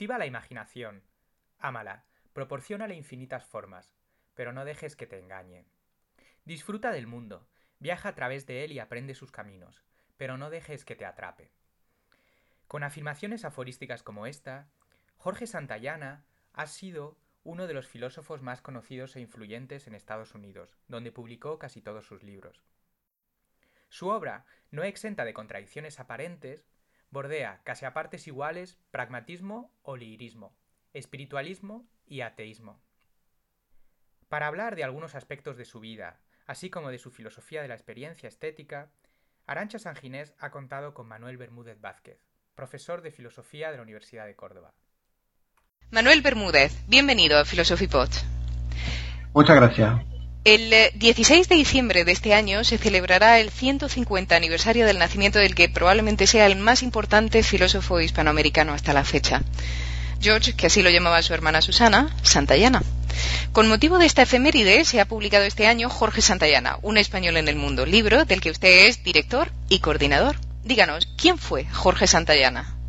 Cultiva la imaginación. Ámala. Proporciónale infinitas formas. Pero no dejes que te engañe. Disfruta del mundo. Viaja a través de él y aprende sus caminos. Pero no dejes que te atrape. Con afirmaciones aforísticas como esta, Jorge Santayana ha sido uno de los filósofos más conocidos e influyentes en Estados Unidos, donde publicó casi todos sus libros. Su obra, no exenta de contradicciones aparentes, bordea casi a partes iguales pragmatismo o lirismo, espiritualismo y ateísmo. Para hablar de algunos aspectos de su vida, así como de su filosofía de la experiencia estética, Arancha Sanginés ha contado con Manuel Bermúdez Vázquez, profesor de filosofía de la Universidad de Córdoba. Manuel Bermúdez, bienvenido a Philosophy Pod. Muchas gracias. El 16 de diciembre de este año se celebrará el 150 aniversario del nacimiento del que probablemente sea el más importante filósofo hispanoamericano hasta la fecha. George, que así lo llamaba su hermana Susana, Santayana. Con motivo de esta efeméride se ha publicado este año Jorge Santayana, un español en el mundo, libro del que usted es director y coordinador. Díganos, ¿quién fue Jorge Santayana?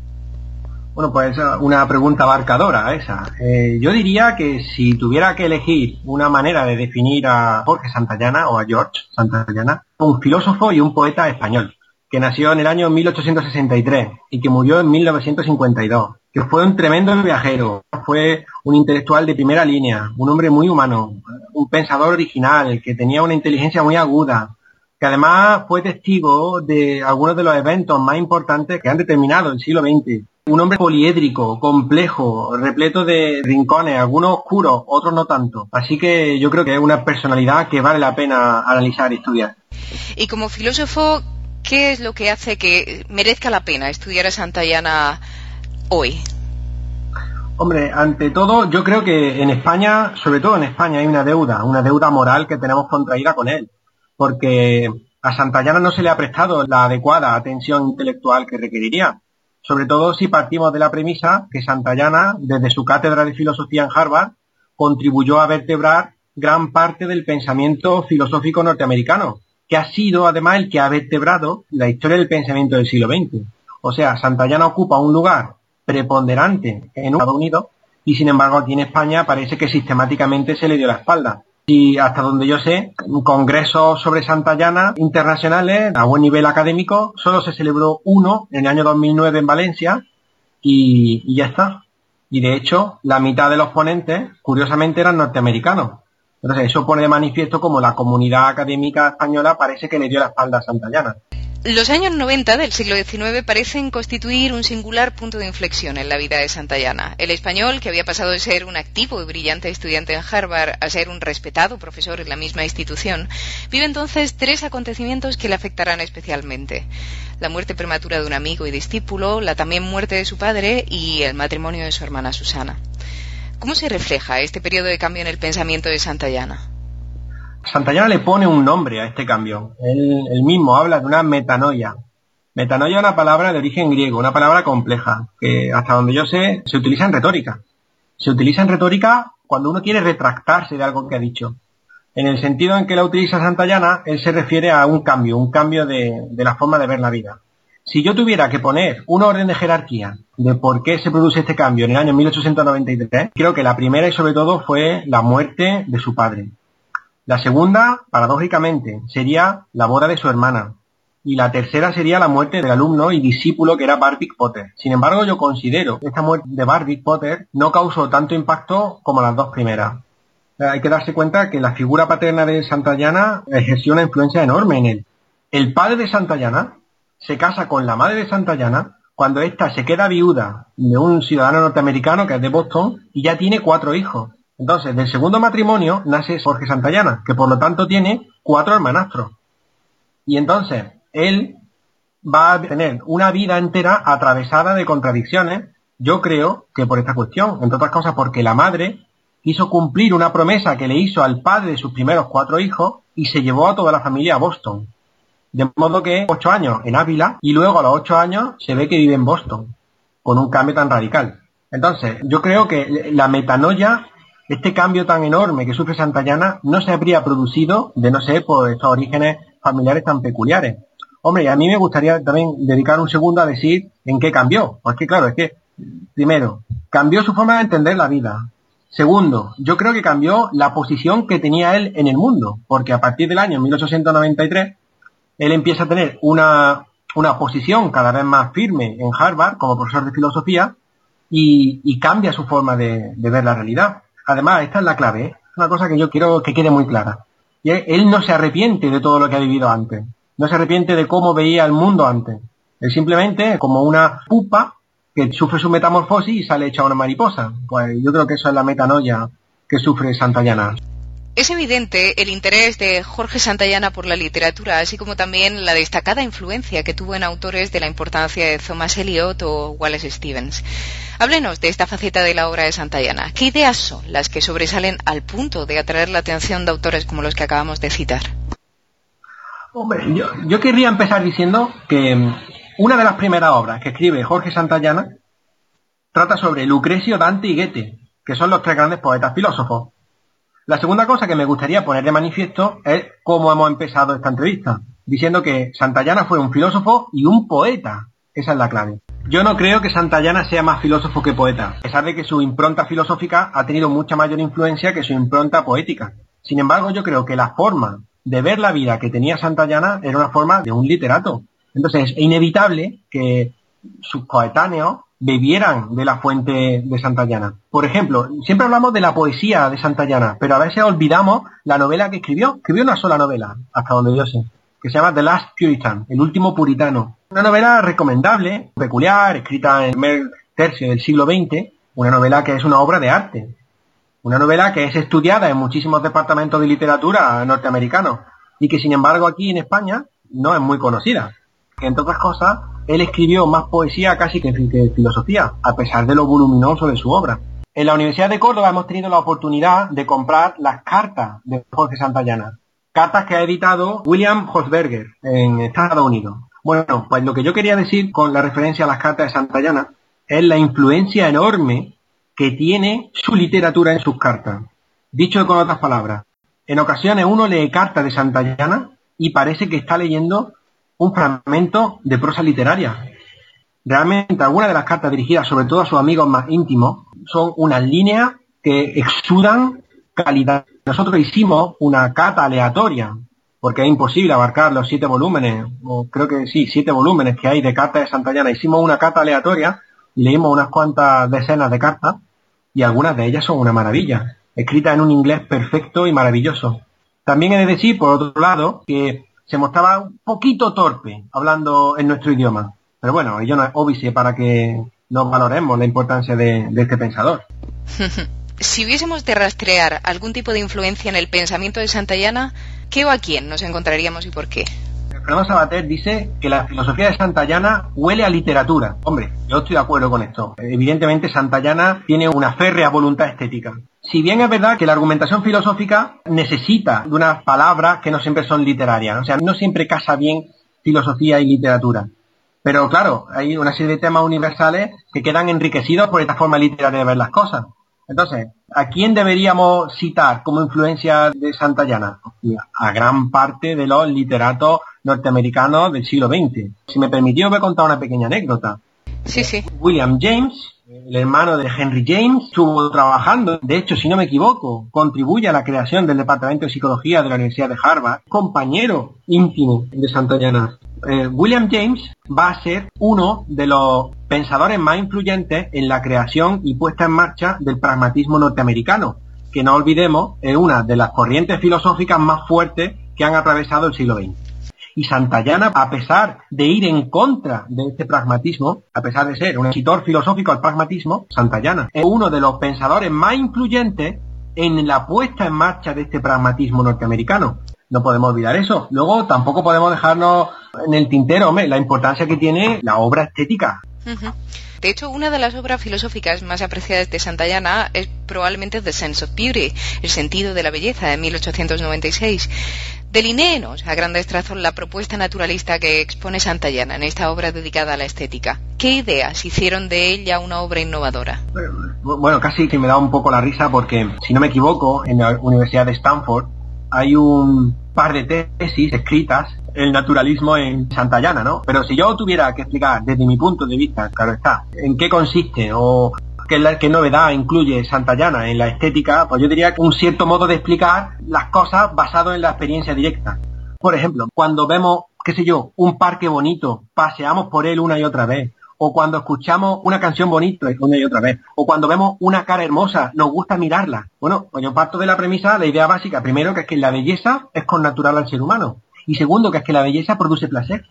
Bueno, pues una pregunta abarcadora esa. Eh, yo diría que si tuviera que elegir una manera de definir a Jorge Santayana o a George Santayana, un filósofo y un poeta español, que nació en el año 1863 y que murió en 1952, que fue un tremendo viajero, fue un intelectual de primera línea, un hombre muy humano, un pensador original, que tenía una inteligencia muy aguda, que además fue testigo de algunos de los eventos más importantes que han determinado el siglo XX un hombre poliédrico, complejo, repleto de rincones, algunos oscuros, otros no tanto. Así que yo creo que es una personalidad que vale la pena analizar y estudiar. Y como filósofo, ¿qué es lo que hace que merezca la pena estudiar a Santayana hoy? Hombre, ante todo, yo creo que en España, sobre todo en España, hay una deuda, una deuda moral que tenemos contraída con él. Porque a Santayana no se le ha prestado la adecuada atención intelectual que requeriría sobre todo si partimos de la premisa que Santayana, desde su cátedra de filosofía en Harvard, contribuyó a vertebrar gran parte del pensamiento filosófico norteamericano, que ha sido además el que ha vertebrado la historia del pensamiento del siglo XX. O sea, Santayana ocupa un lugar preponderante en Estados Unidos y sin embargo aquí en España parece que sistemáticamente se le dio la espalda y hasta donde yo sé, congresos sobre Santayana internacionales a buen nivel académico, solo se celebró uno en el año 2009 en Valencia y, y ya está. Y de hecho, la mitad de los ponentes, curiosamente, eran norteamericanos. Entonces, eso pone de manifiesto como la comunidad académica española parece que le dio la espalda a Santayana. Los años 90 del siglo XIX parecen constituir un singular punto de inflexión en la vida de Santayana. El español, que había pasado de ser un activo y brillante estudiante en Harvard a ser un respetado profesor en la misma institución, vive entonces tres acontecimientos que le afectarán especialmente. La muerte prematura de un amigo y discípulo, la también muerte de su padre y el matrimonio de su hermana Susana. ¿Cómo se refleja este periodo de cambio en el pensamiento de Santayana? Santayana le pone un nombre a este cambio. Él, mismo habla de una metanoia. Metanoia es una palabra de origen griego, una palabra compleja, que hasta donde yo sé se utiliza en retórica. Se utiliza en retórica cuando uno quiere retractarse de algo que ha dicho. En el sentido en que la utiliza Santayana, él se refiere a un cambio, un cambio de, de la forma de ver la vida. Si yo tuviera que poner un orden de jerarquía de por qué se produce este cambio en el año 1893, creo que la primera y sobre todo fue la muerte de su padre. La segunda, paradójicamente, sería la boda de su hermana. Y la tercera sería la muerte del alumno y discípulo que era Barbic Potter. Sin embargo, yo considero que esta muerte de Barbic Potter no causó tanto impacto como las dos primeras. Hay que darse cuenta que la figura paterna de Santayana ejerció una influencia enorme en él. El padre de Santayana se casa con la madre de Santayana cuando ésta se queda viuda de un ciudadano norteamericano que es de Boston y ya tiene cuatro hijos. Entonces, del segundo matrimonio nace Jorge Santayana, que por lo tanto tiene cuatro hermanastros. Y entonces, él va a tener una vida entera atravesada de contradicciones, yo creo que por esta cuestión, entre otras cosas porque la madre quiso cumplir una promesa que le hizo al padre de sus primeros cuatro hijos y se llevó a toda la familia a Boston. De modo que ocho años en Ávila y luego a los ocho años se ve que vive en Boston, con un cambio tan radical. Entonces, yo creo que la metanoia este cambio tan enorme que sufre Santayana no se habría producido de no ser por estos orígenes familiares tan peculiares. Hombre, a mí me gustaría también dedicar un segundo a decir en qué cambió. Porque claro, es que Primero, cambió su forma de entender la vida. Segundo, yo creo que cambió la posición que tenía él en el mundo, porque a partir del año 1893 él empieza a tener una, una posición cada vez más firme en Harvard como profesor de filosofía y, cambia su forma de, ver la realidad. Además, esta es la clave, ¿eh? una cosa que yo quiero que quede muy clara. Y él no se arrepiente de todo lo que ha vivido antes, no se arrepiente de cómo veía el mundo antes. Él simplemente, como una pupa que sufre su metamorfosis y sale hecha una mariposa. Pues yo creo que eso es la metanoia que sufre Santayana. Es evidente el interés de Jorge Santayana por la literatura, así como también la destacada influencia que tuvo en autores de la importancia de Thomas Eliot o Wallace Stevens. Háblenos de esta faceta de la obra de Santayana. ¿Qué ideas son las que sobresalen al punto de atraer la atención de autores como los que acabamos de citar? Hombre, yo, yo querría empezar diciendo que mm, una de las primeras obras que escribe Jorge Santayana trata sobre Lucrecio, Dante y Goethe, que son los tres grandes poetas filósofos la segunda cosa que me gustaría poner de manifiesto es cómo hemos empezado esta entrevista, diciendo que Santayana fue un filósofo y un poeta. Esa es la clave. Yo no creo que Santayana sea más filósofo que poeta, a pesar de que su impronta filosófica ha tenido mucha mayor influencia que su impronta poética. Sin embargo, yo creo que la forma de ver la vida que tenía Santayana era una forma de un literato. Entonces, es inevitable que sus coetáneos bebieran de la fuente de Santayana. Por ejemplo, siempre hablamos de la poesía de Santayana, pero a veces olvidamos la novela que escribió. Escribió una sola novela, hasta donde yo sé, que se llama The Last Puritan, El último puritano. Una novela recomendable, peculiar, escrita en el tercio del siglo XX, una novela que es una obra de arte. Una novela que es estudiada en muchísimos departamentos de literatura norteamericanos y que sin embargo aquí en España no es muy conocida. Entre otras cosas, él escribió más poesía casi que, filosofía, a pesar de lo voluminoso de su obra. En la Universidad de Córdoba hemos tenido la oportunidad de comprar las cartas de Jorge Santayana, cartas que ha editado William Hosberger en Estados Unidos. Bueno, pues lo que yo quería decir con la referencia a las cartas de Santayana es la influencia enorme que tiene su literatura en sus cartas. Dicho con otras palabras, en ocasiones uno lee cartas de Santayana y parece que está leyendo un fragmento de prosa literaria. Realmente algunas de las cartas dirigidas sobre todo a sus amigos más íntimos son unas líneas que exudan calidad. Nosotros hicimos una cata aleatoria, porque es imposible abarcar los siete volúmenes, o creo que sí, siete volúmenes que hay de cartas de Santayana. Hicimos una cata aleatoria leímos unas cuantas decenas de cartas y algunas de ellas son una maravilla, escritas en un inglés perfecto y maravilloso. También he de decir, por otro lado, que se mostraba un poquito torpe hablando en nuestro idioma. Pero bueno, ello no es para que nos valoremos la importancia de, de este pensador. si hubiésemos de rastrear algún tipo de influencia en el pensamiento de Santayana, ¿qué o a quién nos encontraríamos y por qué? Fernando Sabater dice que la filosofía de Santayana huele a literatura. Hombre, yo estoy de acuerdo con esto. Evidentemente Santayana tiene una férrea voluntad estética. Si bien es verdad que la argumentación filosófica necesita de unas palabras que no siempre son literarias, o sea, no siempre casa bien filosofía y literatura. Pero claro, hay una serie de temas universales que quedan enriquecidos por esta forma literaria de ver las cosas. Entonces, ¿a quién deberíamos citar como influencia de Santayana? A gran parte de los literatos norteamericanos del siglo XX. Si me permitió, voy a contar una pequeña anécdota. Sí, sí. William James, el hermano de Henry James, estuvo trabajando, de hecho, si no me equivoco, contribuye a la creación del Departamento de Psicología de la Universidad de Harvard, compañero íntimo de Santayana. Eh, William James va a ser uno de los pensadores más influyentes en la creación y puesta en marcha del pragmatismo norteamericano, que no olvidemos es una de las corrientes filosóficas más fuertes que han atravesado el siglo XX. Y Santayana, a pesar de ir en contra de este pragmatismo, a pesar de ser un escritor filosófico al pragmatismo, Santayana es uno de los pensadores más influyentes en la puesta en marcha de este pragmatismo norteamericano. No podemos olvidar eso. Luego tampoco podemos dejarnos en el tintero la importancia que tiene la obra estética. De hecho, una de las obras filosóficas más apreciadas de Santayana es probablemente The Sense of Beauty, el sentido de la belleza, de 1896. Delinéenos a grandes trazos la propuesta naturalista que expone Santayana en esta obra dedicada a la estética. ¿Qué ideas hicieron de ella una obra innovadora? Bueno, casi que me da un poco la risa porque, si no me equivoco, en la Universidad de Stanford hay un par de tesis escritas el naturalismo en Santayana, ¿no? Pero si yo tuviera que explicar desde mi punto de vista, claro está, en qué consiste o qué, qué novedad incluye Santayana en la estética, pues yo diría que un cierto modo de explicar las cosas basado en la experiencia directa. Por ejemplo, cuando vemos, qué sé yo, un parque bonito, paseamos por él una y otra vez, o cuando escuchamos una canción bonita una y otra vez, o cuando vemos una cara hermosa, nos gusta mirarla. Bueno, pues yo parto de la premisa, la idea básica, primero que es que la belleza es connatural al ser humano, y segundo que es que la belleza produce placer.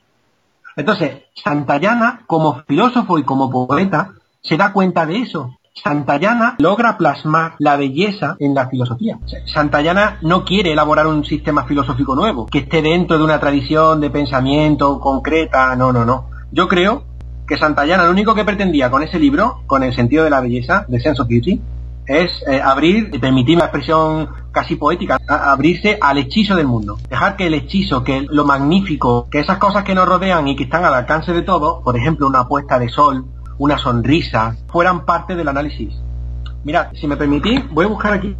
Entonces, Santayana, como filósofo y como poeta, se da cuenta de eso. Santayana logra plasmar la belleza en la filosofía. Santayana no quiere elaborar un sistema filosófico nuevo, que esté dentro de una tradición de pensamiento concreta, no, no, no. Yo creo que Santayana lo único que pretendía con ese libro, con el sentido de la belleza, de Sense of Beauty, es eh, abrir, permitir la expresión casi poética, abrirse al hechizo del mundo. Dejar que el hechizo, que lo magnífico, que esas cosas que nos rodean y que están al alcance de todo, por ejemplo, una puesta de sol, una sonrisa, fueran parte del análisis. Mirad, si me permitís, voy a buscar aquí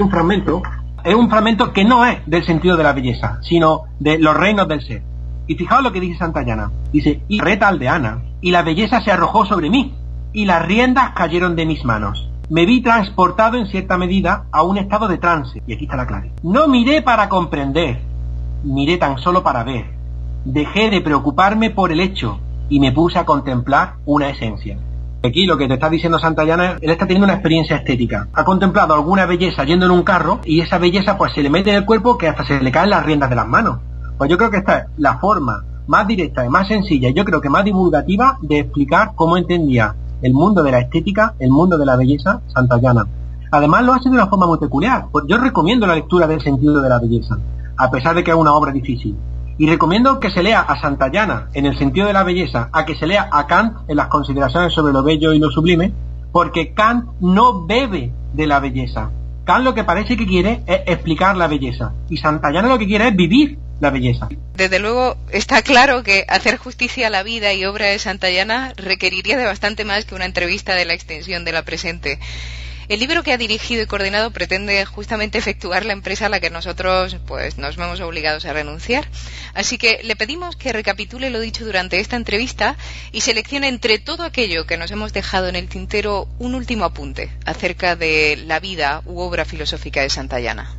un fragmento. Es un fragmento que no es del sentido de la belleza, sino de los reinos del ser. Y fijaos lo que dice Santayana. Dice, y reta aldeana, y la belleza se arrojó sobre mí, y las riendas cayeron de mis manos. Me vi transportado en cierta medida a un estado de trance, y aquí está la clave. No miré para comprender, miré tan solo para ver. Dejé de preocuparme por el hecho y me puse a contemplar una esencia. Aquí lo que te está diciendo Santayana, él está teniendo una experiencia estética. Ha contemplado alguna belleza yendo en un carro y esa belleza pues se le mete en el cuerpo que hasta se le caen las riendas de las manos. Pues yo creo que esta es la forma más directa y más sencilla, yo creo que más divulgativa de explicar cómo entendía el mundo de la estética, el mundo de la belleza santayana. Además lo hace de una forma muy peculiar. Pues yo recomiendo la lectura del sentido de la belleza, a pesar de que es una obra difícil. Y recomiendo que se lea a Santayana en el sentido de la belleza, a que se lea a Kant en las consideraciones sobre lo bello y lo sublime, porque Kant no bebe de la belleza. Kant lo que parece que quiere es explicar la belleza. Y Santayana lo que quiere es vivir la belleza. Desde luego está claro que hacer justicia a la vida y obra de Santayana requeriría de bastante más que una entrevista de la extensión de la presente. El libro que ha dirigido y coordinado pretende justamente efectuar la empresa a la que nosotros pues nos vemos obligados a renunciar. Así que le pedimos que recapitule lo dicho durante esta entrevista y seleccione entre todo aquello que nos hemos dejado en el tintero un último apunte acerca de la vida u obra filosófica de Santayana.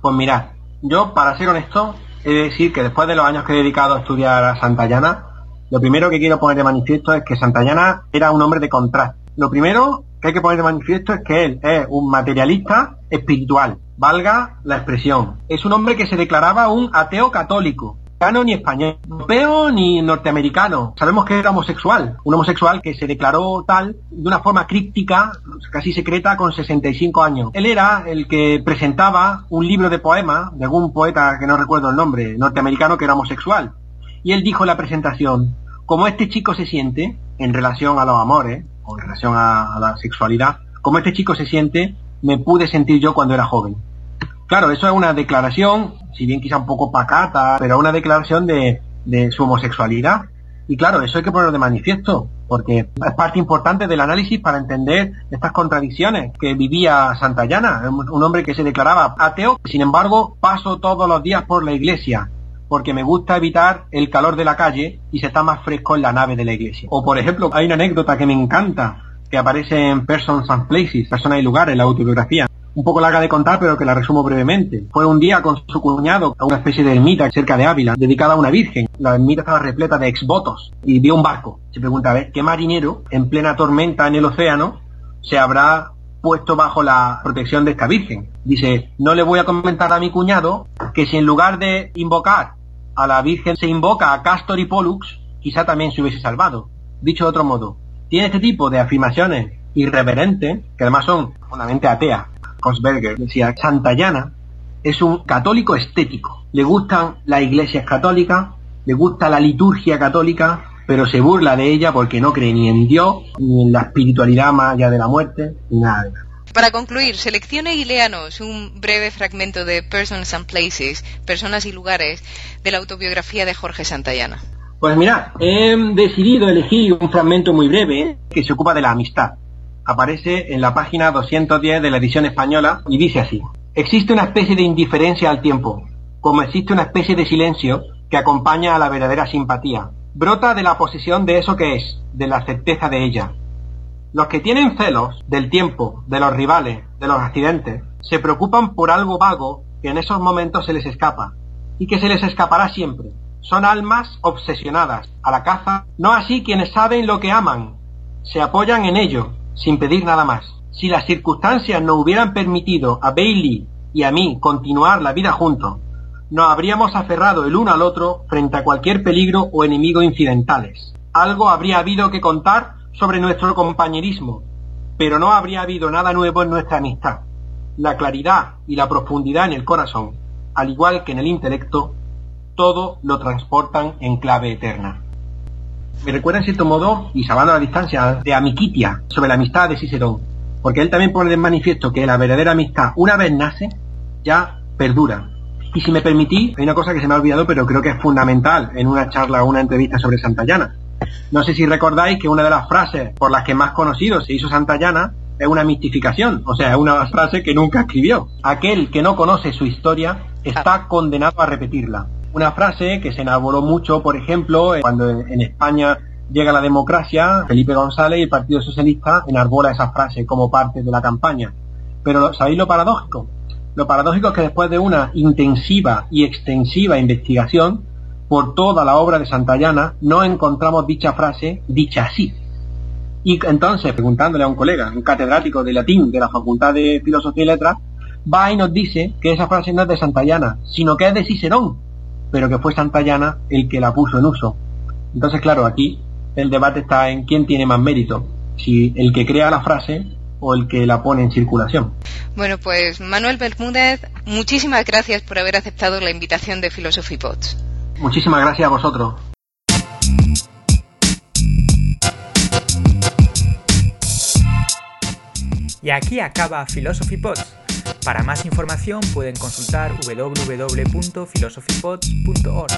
pues mira, yo para ser honesto he de decir que después de los años que he dedicado a estudiar a Santayana, lo primero que quiero poner de manifiesto es que Santayana era un hombre de contraste. Lo primero que hay que poner de manifiesto es que él es un materialista espiritual, valga la expresión. Es un hombre que se declaraba un ateo católico, ni español, europeo ni norteamericano. Sabemos que era homosexual, un homosexual que se declaró tal de una forma críptica, casi secreta, con 65 años. Él era el que presentaba un libro de poemas de algún poeta que no recuerdo el nombre, norteamericano, que era homosexual. Y él dijo en la presentación, como este chico se siente en relación a los amores, en relación a la sexualidad, como este chico se siente, me pude sentir yo cuando era joven. Claro, eso es una declaración, si bien quizá un poco pacata, pero una declaración de, su homosexualidad. Y claro, eso hay que ponerlo de manifiesto, porque es parte importante del análisis para entender estas contradicciones que vivía Santayana, un hombre que se declaraba ateo, sin embargo paso todos los días por la iglesia, porque me gusta evitar el calor de la calle y se está más fresco en la nave de la iglesia. O por ejemplo, hay una anécdota que me encanta, que aparece en Persons and Places, personas y lugares, la autobiografía, un poco larga de contar, pero que la resumo brevemente. Fue un día con su cuñado a una especie de ermita cerca de Ávila, dedicada a una virgen. La ermita estaba repleta de exvotos y vio un barco. Se pregunta, a ver, ¿qué marinero en plena tormenta en el océano se habrá puesto bajo la protección de esta virgen? Dice, no le voy a comentar a mi cuñado que si en lugar de invocar a la virgen se invoca a Castor y Pollux, quizá también se hubiese salvado. Dicho de otro modo, tiene este tipo de afirmaciones irreverentes, que además son fundamentalmente ateas, Kosberger decía, Santayana es un católico estético. Le gustan las iglesias católicas, le gusta la liturgia católica, pero se burla de ella porque no cree ni en Dios, ni en la espiritualidad más allá de la muerte, ni nada de nada. Para concluir, seleccione y léanos un breve fragmento de Persons and Places, Personas y Lugares, de la autobiografía de Jorge Santayana. Pues mira, he decidido elegir un fragmento muy breve que se ocupa de la amistad aparece en la página 210 de la edición española y dice así. Existe una especie de indiferencia al tiempo. como existe una especie de silencio que acompaña a la verdadera simpatía. Brota de la posición de eso que es, de la certeza de ella. Los que tienen celos del tiempo, de los rivales, de los accidentes, se preocupan por algo vago que en esos momentos se les escapa, y que se les escapará siempre. Son almas obsesionadas a la caza, no así quienes saben lo que aman, se apoyan en ello, sin pedir nada más. Si las circunstancias no hubieran permitido a Bailey y a mí continuar la vida juntos, nos habríamos aferrado el uno al otro frente a cualquier peligro o enemigo incidentales. Algo habría habido que contar sobre nuestro compañerismo, pero no habría habido nada nuevo en nuestra amistad. La claridad y la profundidad en el corazón, al igual que en el intelecto, todo lo transportan en clave eterna. Me recuerda en cierto modo, y salvando la distancia, de Amiquitia, sobre la amistad de Cicerón, porque él también pone de manifiesto que la verdadera amistad, una vez nace, ya perdura, y si me permití, hay una cosa que se me ha olvidado, pero creo que es fundamental en una charla o una entrevista sobre Santayana. No sé si recordáis que una de las frases por las que más conocido se hizo Santayana es una mistificación, o sea, es una frase que nunca escribió. Aquel que no conoce su historia está condenado a repetirla. Una frase que se elaboró mucho, por ejemplo, cuando en España llega la democracia, Felipe González y el Partido Socialista enarbola esa frase como parte de la campaña. Pero ¿sabéis lo paradójico? Lo paradójico es que después de una intensiva y extensiva investigación por toda la obra de Santayana, no encontramos dicha frase dicha así. Y entonces, preguntándole a un colega, un catedrático de latín de la Facultad de Filosofía y Letras, va y nos dice que esa frase no es de Santayana, sino que es de Cicerón, pero que fue Santayana el que la puso en uso. Entonces, claro, aquí el debate está en quién tiene más mérito, si el que crea la frase o el que la pone en circulación. Bueno, pues Manuel Bermúdez, muchísimas gracias por haber aceptado la invitación de Philosophy Pods. Muchísimas gracias a vosotros. Y aquí acaba Philosophy Pods. Para más información pueden consultar www.philosophypods.org.